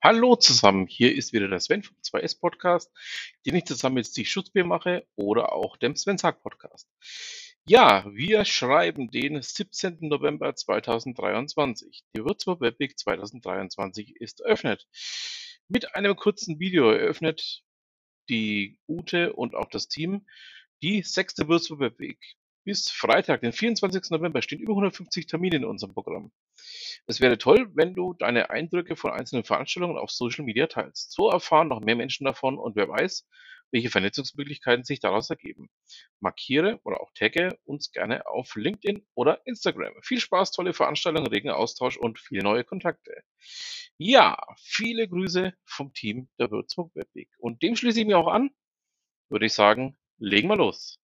Hallo zusammen, hier ist wieder der Sven vom 2S Podcast, den ich zusammen mit Steve Schutzbier mache oder auch dem Sven Sack Podcast. Ja, wir schreiben den 17. November 2023. Die Würzburg Webweek 2023 ist eröffnet. Mit einem kurzen Video eröffnet die Ute und auch das Team die sechste Würzburg Webweek. Bis Freitag, den 24. November, stehen über 150 Termine in unserem Programm. Es wäre toll, wenn du deine Eindrücke von einzelnen Veranstaltungen auf Social Media teilst. So erfahren noch mehr Menschen davon und wer weiß, welche Vernetzungsmöglichkeiten sich daraus ergeben. Markiere oder auch tagge uns gerne auf LinkedIn oder Instagram. Viel Spaß, tolle Veranstaltungen, regen Austausch und viele neue Kontakte. Ja, viele Grüße vom Team der Würzburg Webweg. Und dem schließe ich mich auch an, würde ich sagen, legen wir los.